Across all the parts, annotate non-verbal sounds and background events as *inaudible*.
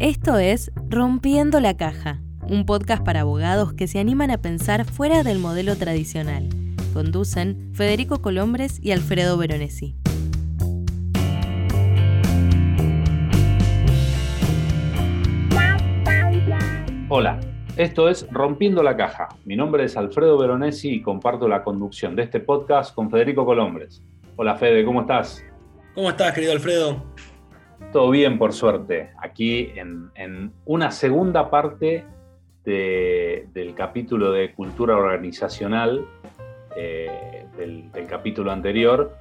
Esto es Rompiendo la Caja, un podcast para abogados que se animan a pensar fuera del modelo tradicional. Conducen Federico Colombres y Alfredo Veronesi. Hola, esto es Rompiendo la Caja. Mi nombre es Alfredo Veronesi y comparto la conducción de este podcast con Federico Colombres. Hola Fede, ¿cómo estás? ¿Cómo estás, querido Alfredo? Todo bien, por suerte. Aquí en, una segunda parte del capítulo de cultura organizacional eh, del, capítulo anterior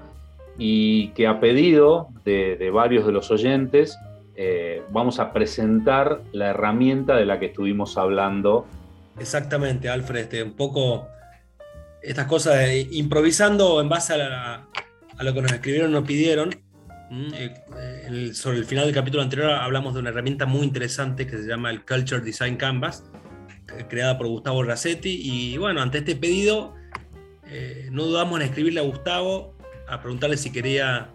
y que a pedido de, varios de los oyentes eh, vamos a presentar la herramienta de la que estuvimos hablando. Exactamente, Alfred, este, un poco estas cosas improvisando en base a, lo que nos escribieron, nos pidieron Mm, eh, eh, sobre el final del capítulo anterior hablamos de una herramienta muy interesante que se llama el Culture Design Canvas, eh, creada por Gustavo Rassetti. Y bueno, ante este pedido, no dudamos en escribirle a Gustavo, a preguntarle si quería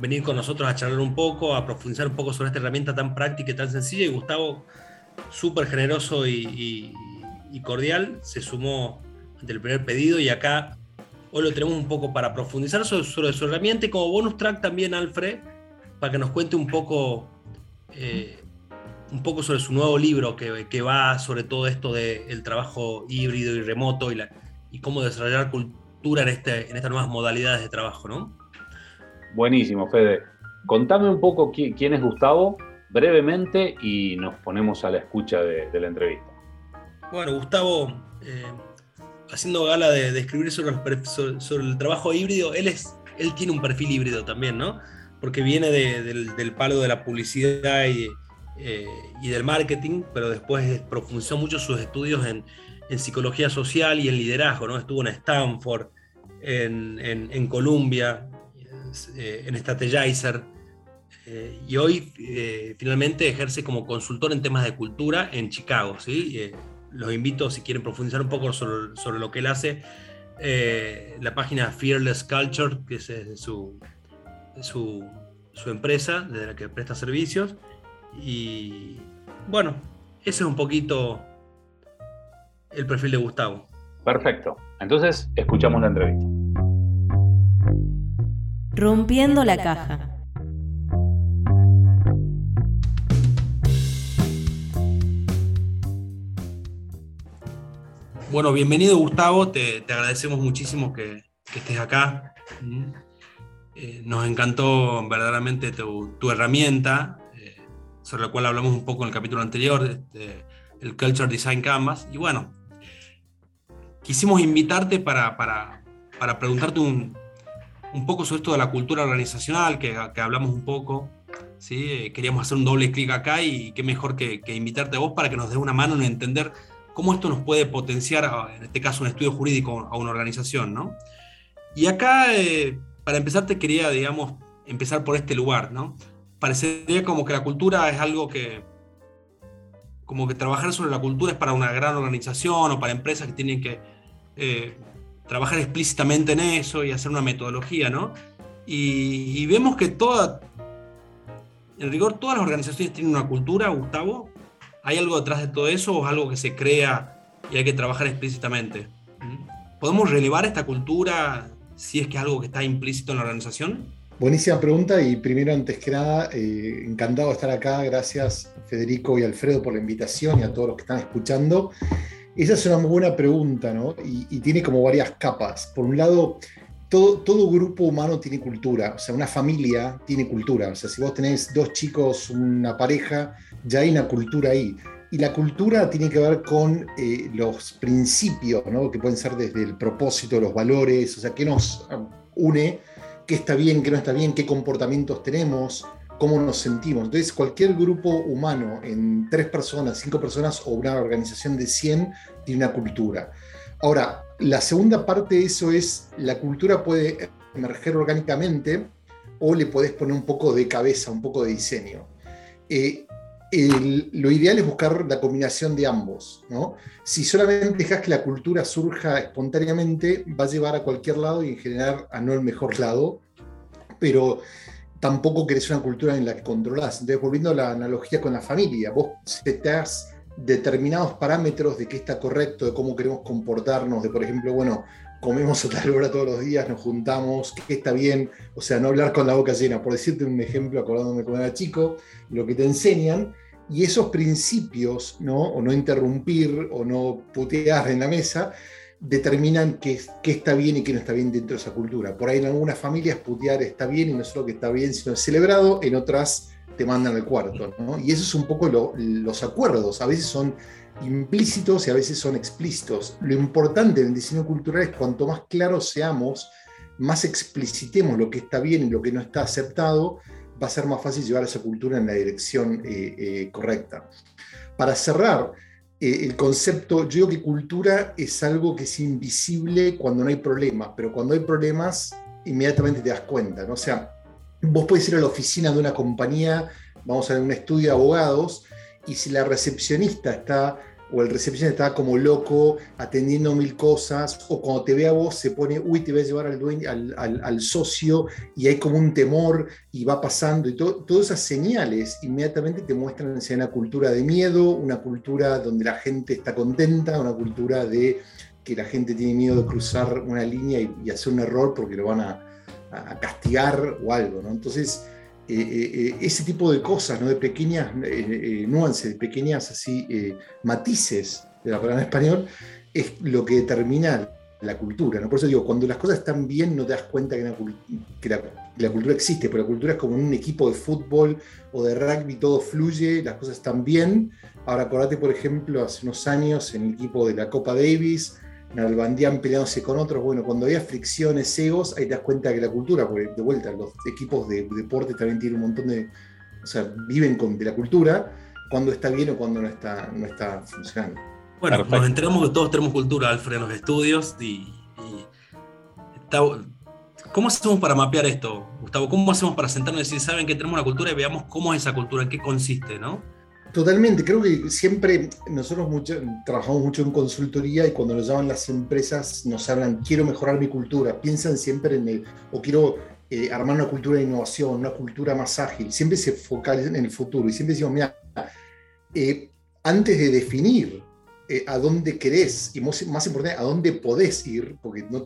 venir con nosotros a charlar un poco, a profundizar un poco sobre esta herramienta tan práctica y tan sencilla. Y Gustavo, súper generoso y, y cordial, se sumó ante el primer pedido y acá Hoy lo tenemos un poco para profundizar sobre, su herramienta y como bonus track también, Alfred, para que nos cuente un poco, eh, un poco sobre su nuevo libro que, va sobre todo esto del trabajo híbrido y remoto y, la, y cómo desarrollar cultura en, este, en estas nuevas modalidades de trabajo, ¿no? Buenísimo, Fede. Contame un poco quién es Gustavo, brevemente, y nos ponemos a la escucha de, la entrevista. Bueno, Gustavo eh, haciendo gala de, escribir sobre, el trabajo híbrido, él, es, él tiene un perfil híbrido también, ¿no? Porque viene del, palo de la publicidad y, eh, del marketing, pero después profundizó mucho sus estudios en, psicología social y en liderazgo. Estuvo en Stanford, en, Columbia, eh, en Strategizer, eh, y hoy finalmente ejerce como consultor en temas de cultura en Chicago, los invito, si quieren profundizar un poco sobre, lo que él hace, eh, la página Fearless Culture, que es eh, su, su, empresa desde la que presta servicios. Y bueno, ese es un poquito el perfil de Gustavo. Perfecto. Entonces, escuchamos la entrevista. Rompiendo la caja. Bueno, bienvenido Gustavo, te, agradecemos muchísimo que, estés acá. Eh, nos encantó verdaderamente tu, herramienta, eh, sobre la cual hablamos un poco en el capítulo anterior, este, el Culture Design Canvas. Y bueno, quisimos invitarte para, preguntarte un, poco sobre esto de la cultura organizacional, que, hablamos un poco. ¿sí? Eh, queríamos hacer un doble clic acá y qué mejor que, que invitarte a vos para que nos des una mano en entender cómo esto nos puede potenciar, en este caso, un estudio jurídico a una organización, ¿no? Y acá, para empezar, te quería, digamos, empezar por este lugar, ¿no? Parecería como que la cultura es algo que, como que trabajar sobre la cultura es para una gran organización o para empresas que tienen que eh, trabajar explícitamente en eso y hacer una metodología, ¿no? Y, y, vemos que toda, en rigor, todas las organizaciones tienen una cultura, Gustavo, ¿Hay algo detrás de todo eso o es algo que se crea y hay que trabajar explícitamente? ¿Podemos relevar esta cultura si es que algo que está implícito en la organización? Buenísima pregunta y primero, antes que nada, eh, encantado de estar acá. Gracias Federico y Alfredo por la invitación y a todos los que están escuchando. Esa es una muy buena pregunta, ¿no? Y, y tiene como varias capas. Por un lado, todo, todo, grupo humano tiene cultura, o sea, una familia tiene cultura. O sea, si vos tenés dos chicos, una pareja, ya hay una cultura ahí. Y la cultura tiene que ver con eh, los principios, ¿no? que pueden ser desde el propósito, los valores, o sea, qué nos une, qué está bien, qué no está bien, qué comportamientos tenemos, cómo nos sentimos. Entonces, cualquier grupo humano, en tres personas, cinco personas o una organización de 100, tiene una cultura. Ahora, la segunda parte de eso es, la cultura puede emerger orgánicamente o le puedes poner un poco de cabeza, un poco de diseño. Eh, lo ideal es buscar la combinación de ambos. ¿no? Si solamente dejas que la cultura surja espontáneamente, va a llevar a cualquier lado y en general a no el mejor lado. Pero tampoco querés una cultura en la que controlás. Entonces, volviendo a la analogía con la familia, vos das determinados parámetros de qué está correcto, de cómo queremos comportarnos, de por ejemplo, bueno, comemos a tal hora todos los días, nos juntamos, qué está bien, o sea, no hablar con la boca llena, por decirte un ejemplo, acordándome cuando era chico, lo que te enseñan, y esos principios, ¿no? o no interrumpir, o no putear en la mesa, determinan qué, qué, está bien y qué no está bien dentro de esa cultura. Por ahí en algunas familias putear está bien y no solo que está bien, sino celebrado, en otras te mandan al cuarto. ¿no? Y eso es un poco los acuerdos, a veces son implícitos y a veces son explícitos. Lo importante en el diseño cultural es cuanto más claros seamos, más explicitemos lo que está bien y lo que no está aceptado, va a ser más fácil llevar esa cultura en la dirección eh, eh, correcta. Para cerrar, eh, el concepto, yo digo que cultura es algo que es invisible cuando no hay problemas, pero cuando hay problemas, inmediatamente te das cuenta. ¿no? O sea, vos puedes ir a la oficina de una compañía, vamos a ver un estudio de abogados, y si la recepcionista está o el recepcionista está como loco atendiendo mil cosas, o cuando te ve a vos se pone, uy, te voy a llevar al, dueño, al, socio, y hay como un temor y va pasando, y todas esas señales inmediatamente te muestran si una cultura de miedo, una cultura donde la gente está contenta, una cultura de que la gente tiene miedo de cruzar una línea y, hacer un error porque lo van a, a castigar o algo, ¿no? Entonces, eh, eh, ese tipo de cosas, ¿no? de pequeñas eh, nuances, de pequeñas así, matices de la palabra en español, es lo que determina la cultura. ¿no? Por eso digo, cuando las cosas están bien no te das cuenta que, la, cultura existe, pero la cultura es como un equipo de fútbol o de rugby, todo fluye, las cosas están bien. Ahora acordate, por ejemplo, hace unos años en el equipo de la Copa Davis, Nalbandián peleándose con otros. Bueno, cuando había fricciones, egos, ahí te das cuenta que la cultura, porque de vuelta, los equipos de, deporte también tienen un montón de. O sea, viven con, de la cultura, cuando está bien o cuando no está, no está funcionando. Bueno, nos enteramos que todos tenemos cultura, Alfred, en los estudios. Y, ¿Cómo hacemos para mapear esto, Gustavo? ¿Cómo hacemos para sentarnos y decir, saben que tenemos una cultura y veamos cómo es esa cultura, en qué consiste, ¿no? Totalmente, creo que siempre nosotros trabajamos mucho en consultoría y cuando nos llaman las empresas nos hablan, quiero mejorar mi cultura, piensan siempre en el, o quiero eh, armar una cultura de innovación, una cultura más ágil, siempre se focalizan en el futuro y siempre decimos, mira, eh, antes de definir eh, a dónde querés y más, importante, a dónde podés ir, porque no,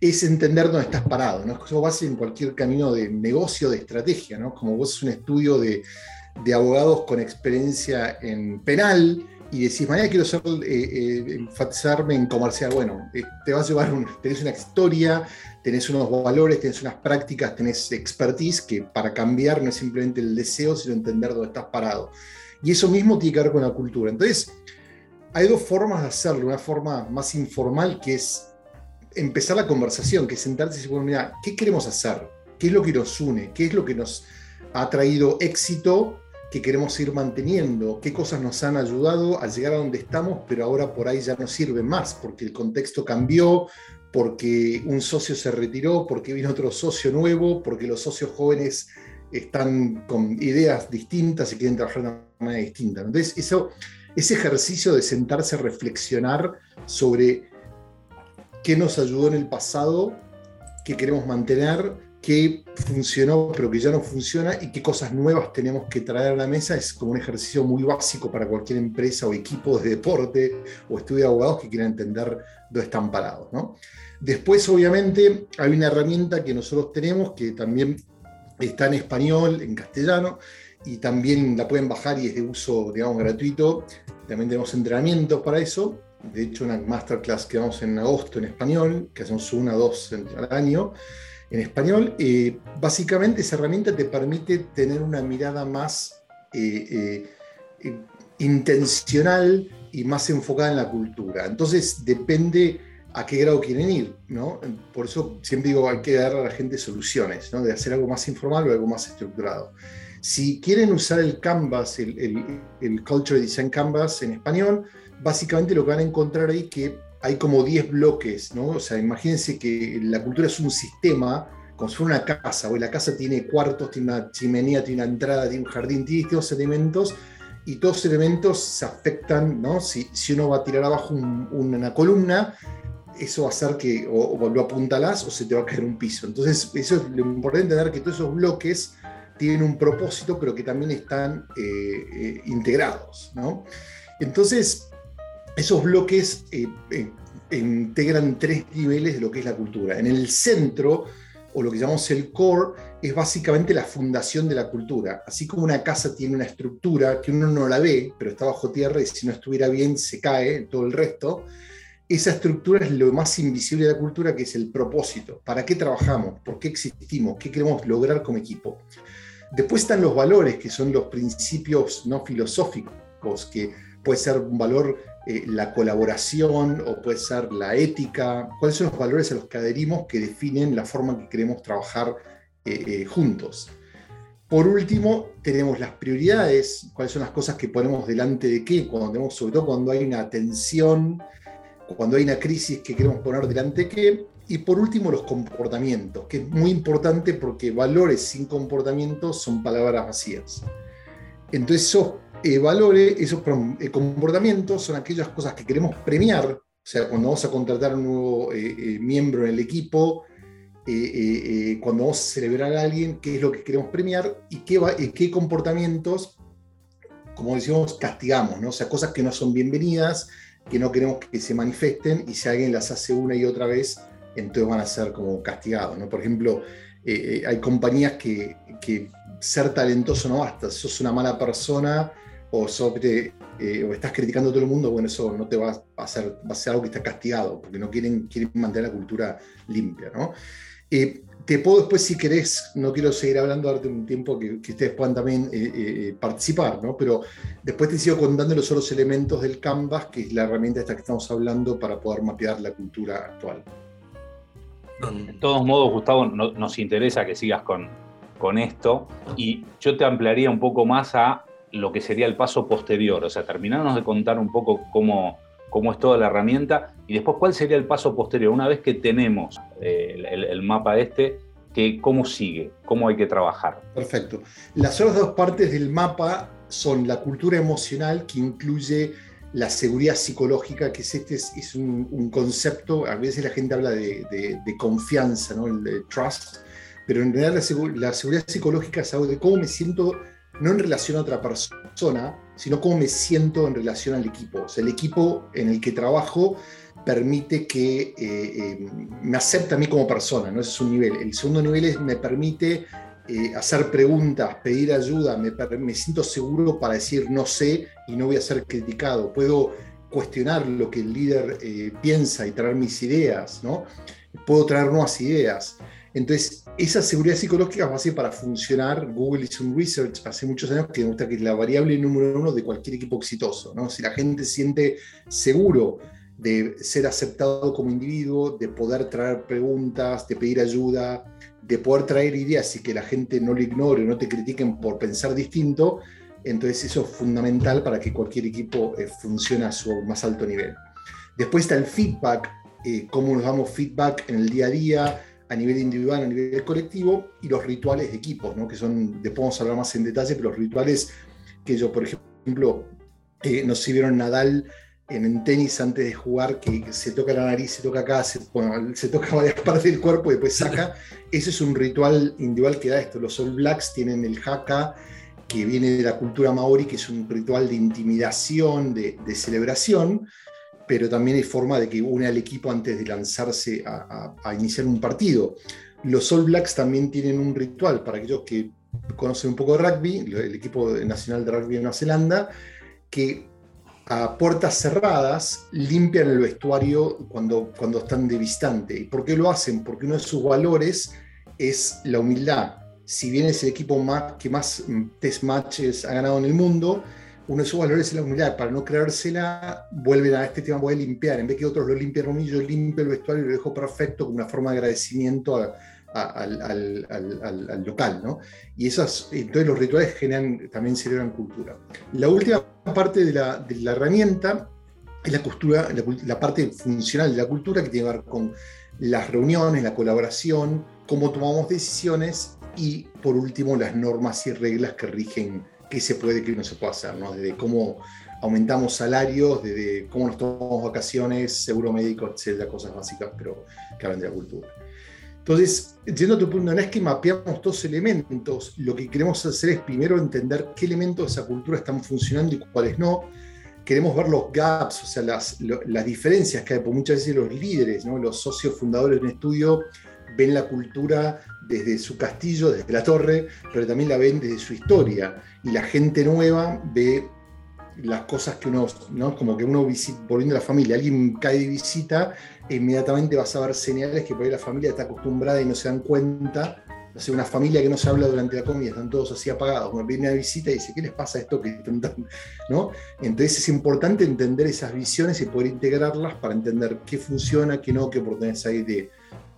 es entender dónde estás parado, ¿no? Eso vas en cualquier camino de negocio, de estrategia, ¿no? Como vos es un estudio de de abogados con experiencia en penal y decís, mañana quiero ser, eh, eh, enfatizarme en comercial. Bueno, eh, te vas a llevar, un, tenés una historia, tenés unos valores, tenés unas prácticas, tenés expertise que para cambiar no es simplemente el deseo, sino entender dónde estás parado. Y eso mismo tiene que ver con la cultura. Entonces, hay dos formas de hacerlo. Una forma más informal que es empezar la conversación, que es sentarse y decir, bueno, mira, ¿qué queremos hacer? ¿Qué es lo que nos une? ¿Qué es lo que nos ha traído éxito que queremos ir manteniendo, qué cosas nos han ayudado a llegar a donde estamos, pero ahora por ahí ya no sirven más, porque el contexto cambió, porque un socio se retiró, porque vino otro socio nuevo, porque los socios jóvenes están con ideas distintas y quieren trabajar de una manera distinta. Entonces, ese ejercicio de sentarse a reflexionar sobre qué nos ayudó en el pasado, qué queremos mantener, qué funcionó pero que ya no funciona y qué cosas nuevas tenemos que traer a la mesa es como un ejercicio muy básico para cualquier empresa o equipo de deporte o estudio de abogados que quieran entender dónde están parados. Después, obviamente, hay una herramienta que nosotros tenemos que también está en español, en castellano, y también la pueden bajar y es de uso, digamos, gratuito. También tenemos entrenamientos para eso. De hecho, una masterclass que vamos en agosto en español, que hacemos una o dos al año en español. Eh, básicamente esa herramienta te permite tener una mirada más eh, eh, intencional y más enfocada en la cultura. Entonces depende a qué grado quieren ir, ¿no? Por eso siempre digo, hay que dar a la gente soluciones, ¿no? De hacer algo más informal o algo más estructurado. Si quieren usar el Canvas, el, el, el Culture Design Canvas en español, básicamente lo que van a encontrar ahí que hay como 10 bloques, ¿no? O sea, imagínense que la cultura es un sistema, como si fuera una casa, o la casa tiene cuartos, tiene una chimenea, tiene una entrada, tiene un jardín, tiene estos elementos, y todos los elementos se afectan, ¿no? Si, si uno va a tirar abajo una columna, eso va a hacer que o, lo apuntalás o se te va a caer un piso. Entonces, eso es lo importante entender que todos esos bloques tienen un propósito, pero que también están eh, eh, integrados. ¿no? Entonces, esos bloques eh, integran tres niveles de lo que es la cultura. En el centro, o lo que llamamos el core, es básicamente la fundación de la cultura. Así como una casa tiene una estructura que uno no la ve, pero está bajo tierra y si no estuviera bien se cae todo el resto, esa estructura es lo más invisible de la cultura, que es el propósito. ¿Para qué trabajamos? ¿Por qué existimos? ¿Qué queremos lograr como equipo? Después están los valores, que son los principios no filosóficos, que puede ser un valor eh, la colaboración o puede ser la ética, cuáles son los valores a los que adherimos que definen la forma en que queremos trabajar eh, eh, juntos. Por último, tenemos las prioridades, cuáles son las cosas que ponemos delante de qué, cuando tenemos, sobre todo cuando hay una tensión, cuando hay una crisis que queremos poner delante de qué. Y por último, los comportamientos, que es muy importante porque valores sin comportamientos son palabras vacías. Entonces, esos eh, valores, esos eh, comportamientos son aquellas cosas que queremos premiar, o sea, cuando vamos a contratar un nuevo eh, miembro en el equipo, cuando vamos a celebrar a alguien, qué es lo que queremos premiar y qué, qué comportamientos, como decimos, castigamos, ¿no? o sea, cosas que no son bienvenidas, que no queremos que se manifiesten y si alguien las hace una y otra vez, entonces van a ser como castigados. ¿no? Por ejemplo, hay compañías que, que ser talentoso no basta, sos una mala persona o, sobre, eh, o estás criticando a todo el mundo, bueno, eso no te va a hacer, va a ser algo que está castigado, porque no quieren, quieren mantener la cultura limpia, ¿no? Eh, te puedo después, si querés, no quiero seguir hablando, darte un tiempo que, ustedes puedan también eh, participar, ¿no? Pero después te sigo contando los otros elementos del Canvas, que es la herramienta esta que estamos hablando para poder mapear la cultura actual. De todos modos, Gustavo, nos interesa que sigas con, con esto y yo te ampliaría un poco más a lo que sería el paso posterior, o sea, terminarnos de contar un poco cómo, cómo es toda la herramienta y después cuál sería el paso posterior, una vez que tenemos eh, el, mapa este, que, cómo sigue, cómo hay que trabajar. Perfecto. Las otras dos partes del mapa son la cultura emocional, que incluye la seguridad psicológica, que es, este, es, un, concepto, a veces la gente habla de, confianza, ¿no? el de trust, pero en realidad la, la seguridad psicológica es algo de cómo me siento no en relación a otra persona, sino cómo me siento en relación al equipo. O sea, el equipo en el que trabajo permite que eh, eh, me acepte a mí como persona, ¿no? Es un nivel. El segundo nivel es me permite eh, hacer preguntas, pedir ayuda, me, me, siento seguro para decir no sé y no voy a ser criticado. Puedo cuestionar lo que el líder piensa y traer mis ideas, ¿no? Puedo traer nuevas ideas. Entonces, esa seguridad psicológica va a ser para funcionar. Google hizo un research hace muchos años que demuestra que es la variable número uno de cualquier equipo exitoso. ¿no? Si la gente siente seguro de ser aceptado como individuo, de poder traer preguntas, de pedir ayuda, de poder traer ideas y que la gente no lo ignore, no te critiquen por pensar distinto, entonces eso es fundamental para que cualquier equipo eh, funcione a su más alto nivel. Después está el feedback, eh, cómo nos damos feedback en el día a día, a nivel individual, a nivel colectivo, y los rituales de equipos, ¿no? que son, después vamos a hablar más en detalle, pero los rituales que yo, por ejemplo, eh, nos sirvieron Nadal en, tenis antes de jugar, que se toca la nariz, se toca acá, se, se toca *laughs* varias partes del cuerpo y después saca. Ese es un ritual individual que da esto. Los All Blacks tienen el haka, que viene de la cultura maori, que es un ritual de intimidación, de celebración, pero también hay forma de que une al equipo antes de lanzarse a, iniciar un partido. Los All Blacks también tienen un ritual para aquellos que conocen un poco de rugby, el equipo nacional de rugby de Nueva Zelanda, que a puertas cerradas limpian el vestuario cuando, cuando están de visitante. ¿Y por qué lo hacen? Porque uno de sus valores es la humildad. Si bien es el equipo más, que más test matches ha ganado en el mundo, uno de sus valores es la humildad. Para no creérsela, vuelven a este tema, voy a limpiar. En vez que otros lo limpian yo limpio el vestuario y lo dejo perfecto como una forma de agradecimiento al, local. ¿no? Y esas, entonces los rituales generan, también celebran cultura. La última parte de la, la herramienta es la, cultura, la, parte funcional de la cultura que tiene que ver con las reuniones, la colaboración, cómo tomamos decisiones y por último las normas y reglas que rigen qué se puede, qué no se puede hacer, ¿no? Desde cómo, aumentamos salarios, desde cómo nos tomamos vacaciones, seguro médico, etcétera, cosas básicas, pero que hablan de la cultura. Entonces, yendo a tu punto, no es que mapeamos todos elementos, lo que queremos hacer es primero entender qué elementos de esa cultura están funcionando y cuáles no. Queremos ver los gaps, o sea, las, las diferencias que hay, porque muchas veces los líderes, ¿no? los socios fundadores de un estudio ven la cultura desde su castillo, desde la torre, pero también la ven desde su historia. Y la gente nueva ve las cosas que uno, ¿no? Como que uno visita, volviendo a la familia, alguien cae de visita, inmediatamente vas a ver señales que por ahí la familia está acostumbrada y no se dan cuenta. No sé, una familia que no se habla durante la comida, están todos así apagados. Uno viene a visita y dice, ¿qué les pasa esto que ¿no? Entonces es importante entender esas visiones y poder integrarlas para entender qué funciona, qué no, qué oportunidades hay de,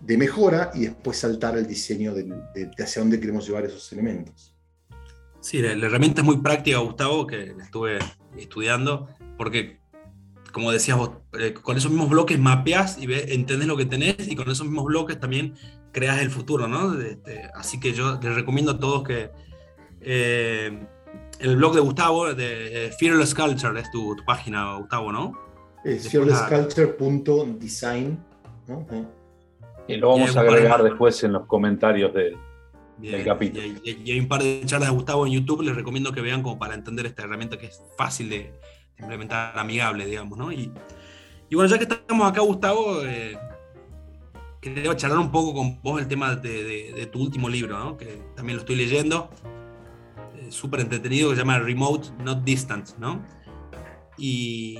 de mejora y después saltar al diseño de, de hacia dónde queremos llevar esos elementos. Sí, la, herramienta es muy práctica, Gustavo, que la estuve estudiando, porque, como decías vos, eh, con esos mismos bloques mapeas y ves, entendés lo que tenés y con esos mismos bloques también creas el futuro, ¿no? así que yo les recomiendo a todos que eh, el blog de Gustavo, de eh, Fearless Culture, es tu, página, Gustavo, ¿no? Es fearlessculture.design, ¿no? Y lo vamos a agregar después en los comentarios del y, hay un par de charlas de Gustavo en YouTube, les recomiendo que vean como para entender esta herramienta que es fácil de, implementar, amigable, digamos, ¿no? Y, bueno, ya que estamos acá, Gustavo, eh, quería charlar un poco con vos el tema de, tu último libro, ¿no? Que también lo estoy leyendo, eh, súper entretenido, que se llama Remote, Not Distance, ¿no? Y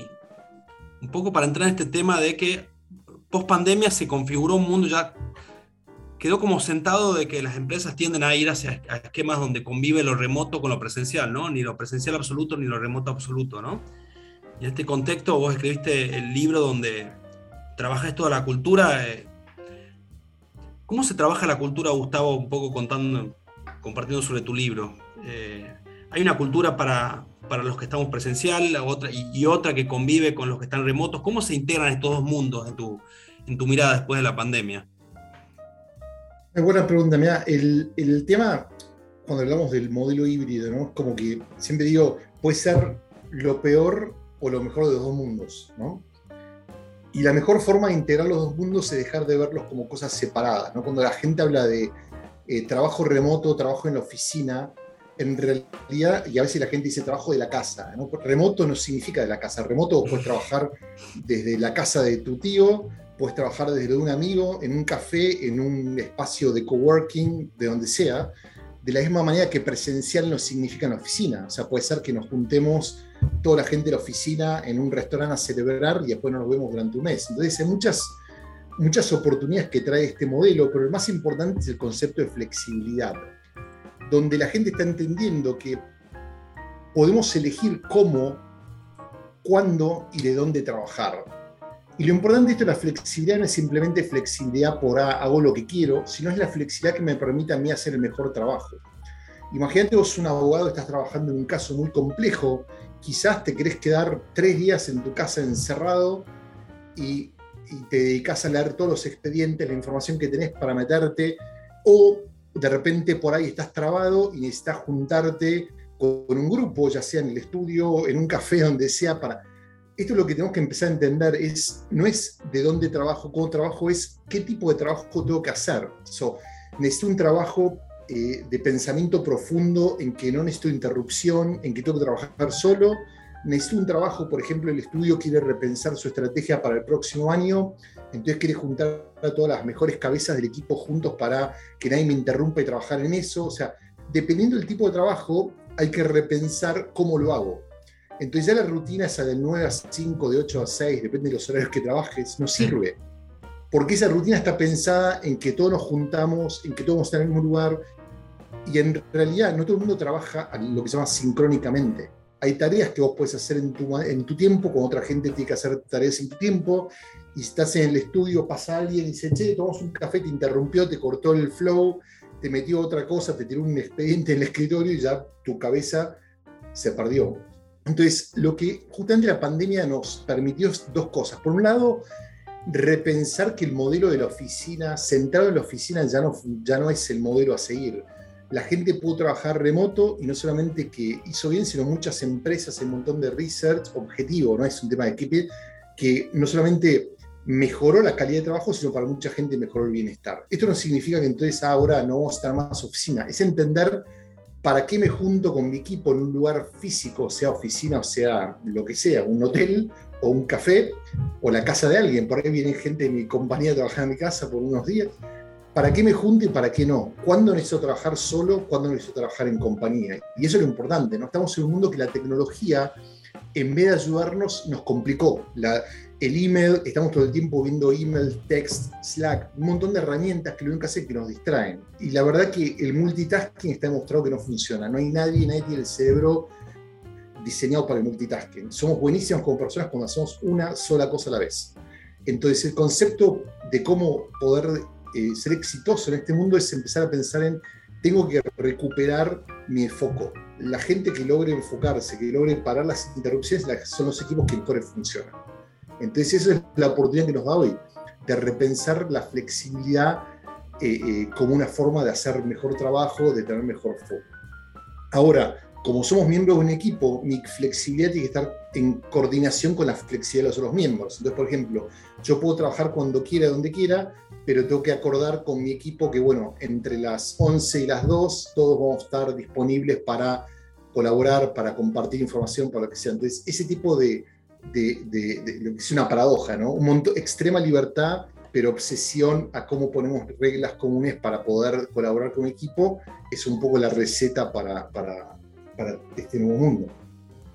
un poco para entrar en este tema de que post pandemia se configuró un mundo ya quedó como sentado de que las empresas tienden a ir hacia esquemas donde convive lo remoto con lo presencial, ¿no? Ni lo presencial absoluto ni lo remoto absoluto, ¿no? Y en este contexto vos escribiste el libro donde trabajas toda la cultura. Eh, ¿Cómo se trabaja la cultura, Gustavo? Un poco contando, compartiendo sobre tu libro. Eh, hay una cultura para, para los que estamos presencial otra, y, otra que convive con los que están remotos. ¿Cómo se integran estos dos mundos en tu, en tu mirada después de la pandemia? Una buena pregunta. Mira, el, el, tema, cuando hablamos del modelo híbrido, ¿no? Es como que siempre digo, puede ser lo peor o lo mejor de los dos mundos, ¿no? Y la mejor forma de integrar los dos mundos es dejar de verlos como cosas separadas, ¿no? Cuando la gente habla de eh, trabajo remoto, trabajo en la oficina, en realidad, y a veces la gente dice trabajo de la casa, ¿no? Remoto no significa de la casa, remoto puedes trabajar desde la casa de tu tío, puedes trabajar desde un amigo, en un café, en un espacio de coworking, de donde sea, de la misma manera que presencial no significa en la oficina. O sea, puede ser que nos juntemos toda la gente de la oficina en un restaurante a celebrar y después no nos vemos durante un mes. Entonces, hay muchas, muchas oportunidades que trae este modelo, pero el más importante es el concepto de flexibilidad, donde la gente está entendiendo que podemos elegir cómo, cuándo y de dónde trabajar y lo importante de esto, la flexibilidad no es simplemente flexibilidad por ah, hago lo que quiero, sino es la flexibilidad que me permite a mí hacer el mejor trabajo. Imagínate vos un abogado, estás trabajando en un caso muy complejo, quizás te querés quedar tres días en tu casa encerrado y, y te dedicas a leer todos los expedientes, la información que tenés para meterte, o de repente por ahí estás trabado y necesitas juntarte con un grupo, ya sea en el estudio, en un café, donde sea, para esto es lo que tenemos que empezar a entender, es, no es de dónde trabajo, cómo trabajo, es qué tipo de trabajo tengo que hacer. So, necesito un trabajo eh, de pensamiento profundo en que no necesito interrupción, en que tengo que trabajar solo. Necesito un trabajo, por ejemplo, el estudio quiere repensar su estrategia para el próximo año, entonces quiere juntar a todas las mejores cabezas del equipo juntos para que nadie me interrumpa y trabajar en eso. O sea, dependiendo del tipo de trabajo, hay que repensar cómo lo hago. Entonces ya la rutina esa de 9 a 5, de 8 a 6, depende de los horarios que trabajes, no sirve. Porque esa rutina está pensada en que todos nos juntamos, en que todos vamos a estar en el mismo lugar. Y en realidad no todo el mundo trabaja lo que se llama sincrónicamente. Hay tareas que vos puedes hacer en tu, en tu tiempo, con otra gente tiene que hacer tareas en tu tiempo. Y estás en el estudio, pasa alguien y dice, che, tomamos un café, te interrumpió, te cortó el flow, te metió otra cosa, te tiró un expediente en el escritorio y ya tu cabeza se perdió. Entonces, lo que justamente la pandemia nos permitió es dos cosas. Por un lado, repensar que el modelo de la oficina, centrado en la oficina, ya no, ya no es el modelo a seguir. La gente pudo trabajar remoto y no solamente que hizo bien, sino muchas empresas, un montón de research objetivo, no es un tema de equipo, que no solamente mejoró la calidad de trabajo, sino para mucha gente mejoró el bienestar. Esto no significa que entonces ahora no vamos a estar más oficina, es entender para qué me junto con mi equipo en un lugar físico, sea oficina o sea lo que sea, un hotel o un café o la casa de alguien. Por ahí viene gente de mi compañía a trabajar en mi casa por unos días. ¿Para qué me junto y para qué no? ¿Cuándo necesito trabajar solo? ¿Cuándo necesito trabajar en compañía? Y eso es lo importante, ¿no? Estamos en un mundo que la tecnología, en vez de ayudarnos, nos complicó. La, el email, estamos todo el tiempo viendo email, text, Slack, un montón de herramientas que lo único que hacen es que nos distraen. Y la verdad que el multitasking está demostrado que no funciona. No hay nadie, nadie tiene el cerebro diseñado para el multitasking. Somos buenísimos como personas cuando hacemos una sola cosa a la vez. Entonces el concepto de cómo poder eh, ser exitoso en este mundo es empezar a pensar en, tengo que recuperar mi foco. La gente que logre enfocarse, que logre parar las interrupciones, son los equipos que mejor funcionan. Entonces esa es la oportunidad que nos da hoy, de repensar la flexibilidad eh, eh, como una forma de hacer mejor trabajo, de tener mejor foco. Ahora, como somos miembros de un equipo, mi flexibilidad tiene que estar en coordinación con la flexibilidad de los otros miembros. Entonces, por ejemplo, yo puedo trabajar cuando quiera, donde quiera, pero tengo que acordar con mi equipo que, bueno, entre las 11 y las 2, todos vamos a estar disponibles para colaborar, para compartir información, para lo que sea. Entonces, ese tipo de, de, lo que es una paradoja, ¿no? Un montón, extrema libertad, pero obsesión a cómo ponemos reglas comunes para poder colaborar con un equipo, es un poco la receta para, para para este nuevo mundo.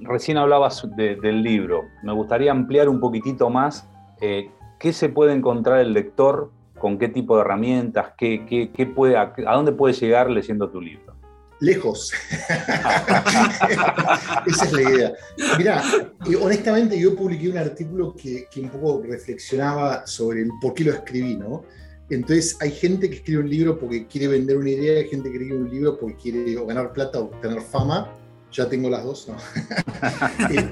Recién hablabas del libro. Me gustaría ampliar un poquitito más. Eh, ¿Qué se puede encontrar el lector? ¿Con qué tipo de herramientas? ¿Qué, qué, puede, ¿A dónde puede llegar leyendo tu libro? Lejos. *laughs* Esa es la idea. Mirá, honestamente yo publiqué un artículo que, que, un poco reflexionaba sobre el por qué lo escribí, ¿no? Entonces hay gente que escribe un libro porque quiere vender una idea, hay gente que escribe un libro porque quiere ganar plata o tener fama. Ya tengo las dos, ¿no? *laughs* Eh,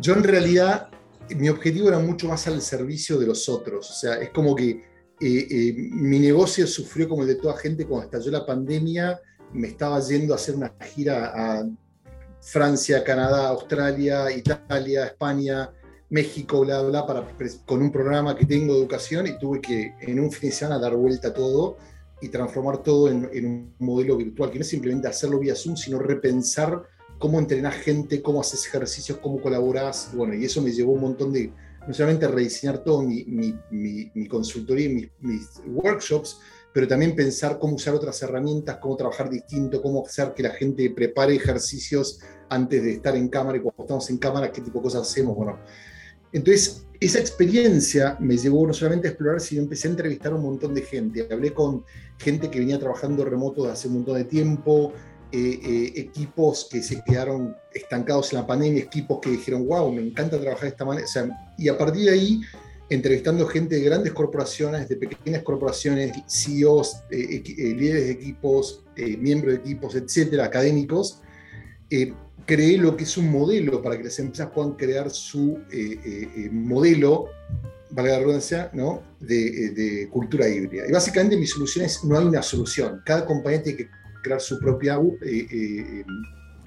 yo en realidad, mi objetivo era mucho más al servicio de los otros. O sea, es como que eh, eh, mi negocio sufrió como el de toda gente cuando estalló la pandemia. Me estaba yendo a hacer una gira a Francia, Canadá, Australia, Italia, España, México, bla, bla, para, con un programa que tengo de educación y tuve que en un fin de semana dar vuelta a todo y transformar todo en, un modelo virtual, que no es simplemente hacerlo vía Zoom, sino repensar cómo entrenar gente, cómo haces ejercicios, cómo colaboras. Bueno, y eso me llevó un montón de, no solamente rediseñar todo mi, mi, mi, consultoría y mis, mis, workshops, pero también pensar cómo usar otras herramientas, cómo trabajar distinto, cómo hacer que la gente prepare ejercicios antes de estar en cámara y cuando estamos en cámara, qué tipo de cosas hacemos. Bueno, entonces, esa experiencia me llevó no solamente a explorar, sino empecé a entrevistar a un montón de gente. Hablé con gente que venía trabajando remoto desde hace un montón de tiempo, eh, eh, equipos que se quedaron estancados en la pandemia, equipos que dijeron, wow, me encanta trabajar de esta manera. y a partir de ahí, entrevistando gente de grandes corporaciones, de pequeñas corporaciones, CEOs, eh, líderes de equipos, miembros de equipos, etcétera, académicos, creé lo que es un modelo para que las empresas puedan crear su eh, eh, eh, modelo, valga la redundancia, ¿no? de, cultura híbrida. Y básicamente mi solución es, no hay una solución. Cada compañía tiene que crear su propia,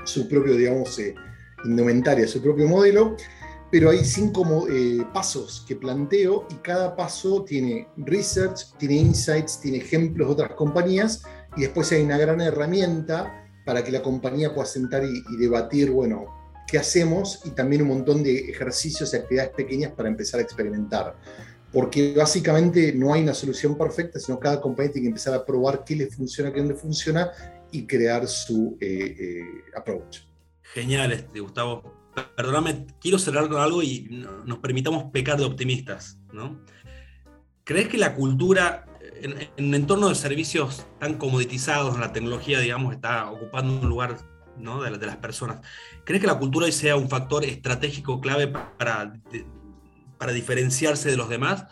su propio, digamos, indumentaria, su propio modelo, pero hay cinco pasos que planteo y cada paso tiene research, tiene insights, tiene ejemplos de otras compañías y después hay una gran herramienta para que la compañía pueda sentar y, debatir, bueno, qué hacemos y también un montón de ejercicios y actividades pequeñas para empezar a experimentar. Porque básicamente no hay una solución perfecta, sino cada compañía tiene que empezar a probar qué le funciona, qué no le funciona y crear su eh, eh, approach. Genial, este, Gustavo. Perdóname, quiero cerrar con algo y nos permitamos pecar de optimistas. ¿no? ¿Crees que la cultura en, un entorno de servicios tan comoditizados, la tecnología, digamos, está ocupando un lugar ¿no? de, las personas. ¿Crees que la cultura hoy sea un factor estratégico clave para, para diferenciarse de los demás?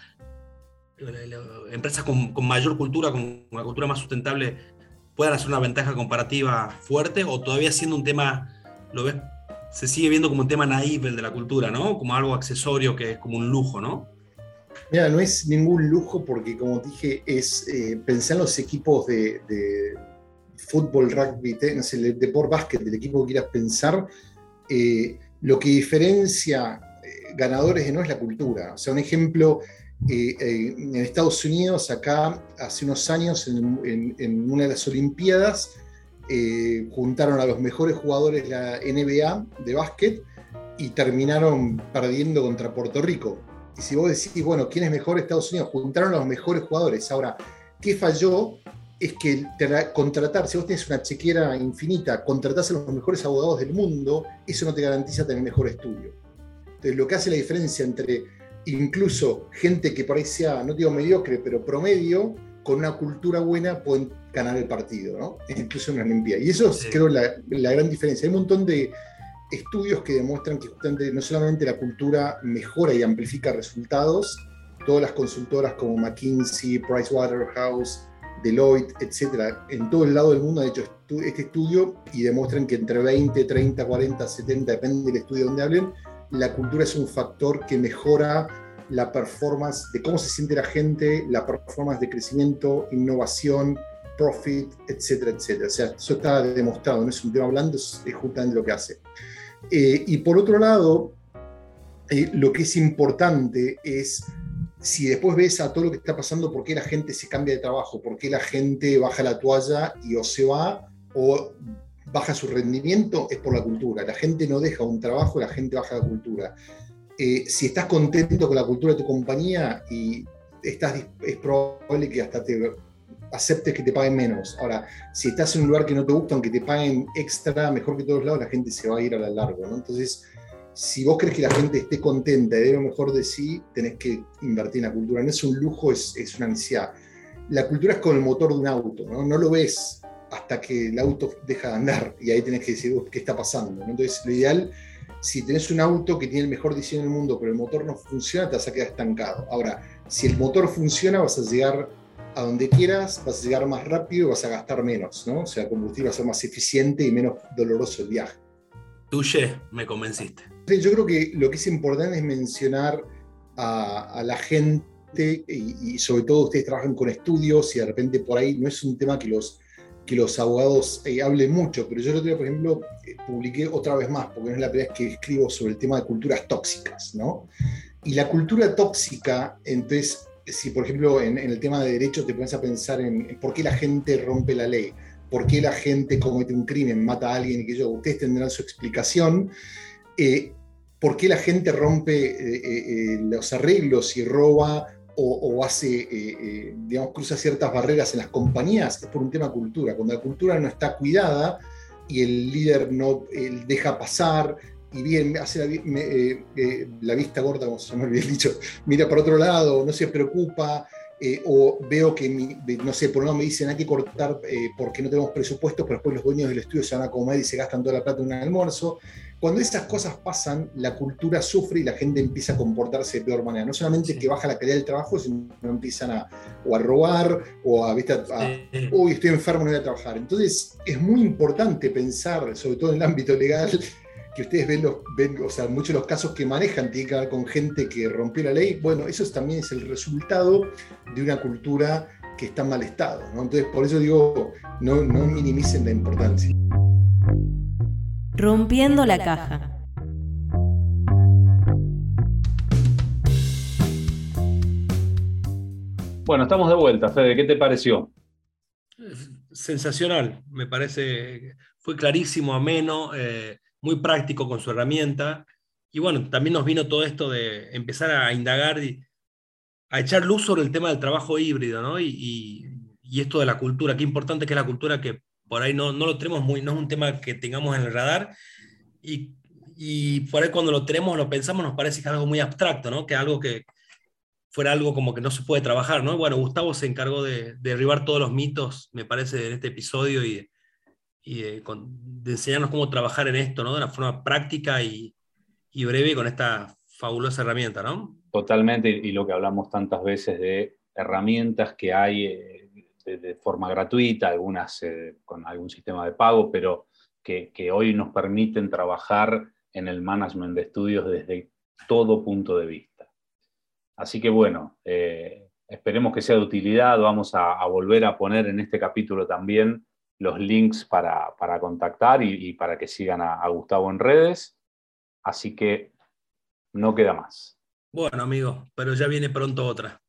Empresas con, con, mayor cultura, con una cultura más sustentable, puedan hacer una ventaja comparativa fuerte o todavía siendo un tema, lo ves, se sigue viendo como un tema naive el de la cultura, ¿no? Como algo accesorio que es como un lujo, ¿no? Mira, no es ningún lujo porque, como dije, es eh, pensar en los equipos de, fútbol, rugby, tenis, el deporte básquet, del equipo que quieras pensar, eh, lo que diferencia eh, ganadores no es la cultura. O sea, un ejemplo, en Estados Unidos, acá hace unos años, en, una de las Olimpiadas, juntaron a los mejores jugadores de la NBA de básquet y terminaron perdiendo contra Puerto Rico. Y si vos decís, bueno, ¿quién es mejor Estados Unidos? Juntaron a los mejores jugadores. Ahora, ¿qué falló? Es que contratar, si vos tenés una chequera infinita, contratás a los mejores abogados del mundo, eso no te garantiza tener mejor estudio. Entonces, lo que hace la diferencia entre incluso gente que por ahí sea, no digo mediocre, pero promedio, con una cultura buena pueden ganar el partido, ¿no? Incluso en una Olimpiada. Y eso es, creo, la, la gran diferencia. Hay un montón de, estudios que demuestran que justamente no solamente la cultura mejora y amplifica resultados, todas las consultoras como McKinsey, Pricewaterhouse, Deloitte, etcétera, en todo el lado del mundo han hecho este estudio y demuestran que entre 20, 30, 40, 70, depende del estudio donde hablen, la cultura es un factor que mejora la performance de cómo se siente la gente, la performance de crecimiento, innovación, profit, etcétera, etcétera. O sea, eso está demostrado, no es un tema hablando, es justamente lo que hace. Eh, y por otro lado, eh, lo que es importante es si después ves a todo lo que está pasando, por qué la gente se cambia de trabajo, por qué la gente baja la toalla y o se va o baja su rendimiento, es por la cultura. La gente no deja un trabajo, la gente baja la cultura. Eh, si estás contento con la cultura de tu compañía y estás, es probable que hasta te aceptes que te paguen menos. Ahora, si estás en un lugar que no te gusta, aunque te paguen extra, mejor que todos lados, la gente se va a ir a lo largo, ¿no? Entonces, si vos crees que la gente esté contenta y dé lo mejor de sí, tenés que invertir en la cultura. No es un lujo, es, es una necesidad. La cultura es como el motor de un auto, ¿no? No lo ves hasta que el auto deja de andar y ahí tenés que decir, ¿qué está pasando? Entonces, lo ideal, si tenés un auto que tiene el mejor diseño del mundo, pero el motor no funciona, te vas a quedar estancado. Ahora, si el motor funciona, vas a llegar a donde quieras, vas a llegar más rápido y vas a gastar menos, ¿no? O sea, el combustible va a ser más eficiente y menos doloroso el viaje. Tuye, me convenciste. Yo creo que lo que es importante es mencionar a, la gente y, sobre todo ustedes trabajan con estudios y de repente por ahí no es un tema que los, que los abogados eh, hablen mucho, pero yo el otro día, por ejemplo, eh, publiqué otra vez más, porque no es la primera vez que escribo sobre el tema de culturas tóxicas, ¿no? Y la cultura tóxica, entonces, si por ejemplo en, el tema de derechos te pones a pensar en, por qué la gente rompe la ley, por qué la gente comete un crimen, mata a alguien y que yo, ustedes tendrán su explicación. Eh, ¿Por qué la gente rompe eh, eh, los arreglos y roba o, hace, digamos, cruza ciertas barreras en las compañías? Es por un tema cultura. Cuando la cultura no está cuidada y el líder no deja pasar, y bien, hace la, eh, eh, la, vista gorda, como se me había dicho, mira para otro lado, no se preocupa, eh, o veo que, no sé, por un lado me dicen hay que cortar porque no tenemos presupuesto, pero después los dueños del estudio se van a comer y se gastan toda la plata en un almuerzo. Cuando esas cosas pasan, la cultura sufre y la gente empieza a comportarse de peor manera. No solamente que baja la calidad del trabajo, sino que empiezan a, o a robar o a, ¿viste? a uy, estoy enfermo, no voy a trabajar. Entonces, es muy importante pensar, sobre todo en el ámbito legal, que ustedes ven, los, ven, o sea, muchos de los casos que manejan tienen que ver con gente que rompió la ley, bueno, eso también es el resultado de una cultura que está en mal estado. ¿no? Entonces, por eso digo, no, no minimicen la importancia. Rompiendo la caja. Bueno, estamos de vuelta, Fede, ¿qué te pareció? Sensacional, me parece, fue clarísimo, ameno. Eh, muy práctico con su herramienta. Y bueno, también nos vino todo esto de empezar a indagar y a echar luz sobre el tema del trabajo híbrido, ¿no? Y, esto de la cultura, qué importante que es la cultura, que por ahí no, no lo tenemos muy, no es un tema que tengamos en el radar. Y, y por ahí cuando lo tenemos, lo pensamos, nos parece que es algo muy abstracto, ¿no? Que algo que fuera algo como que no se puede trabajar, ¿no? Bueno, Gustavo se encargó de derribar todos los mitos, me parece, en este episodio y y de, enseñarnos cómo trabajar en esto, ¿no? De una forma práctica y, breve con esta fabulosa herramienta, ¿no? Totalmente, y lo que hablamos tantas veces de herramientas que hay eh, de, forma gratuita, algunas eh, con algún sistema de pago, pero que, hoy nos permiten trabajar en el management de estudios desde todo punto de vista. Así que bueno, eh, esperemos que sea de utilidad, vamos a volver a poner en este capítulo también los links para, contactar y, para que sigan a, Gustavo en redes. Así que no queda más. Bueno, amigo, pero ya viene pronto otra.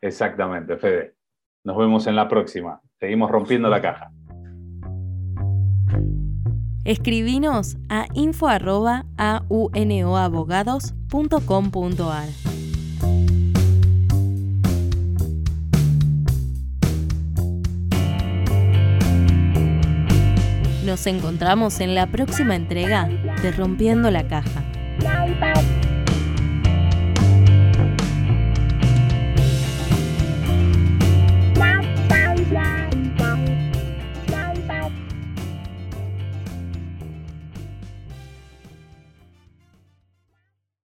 Exactamente, Fede. Nos vemos en la próxima. Seguimos rompiendo la caja. Escribinos a info.aunoabogados.com.ar. Nos encontramos en la próxima entrega de Rompiendo la Caja.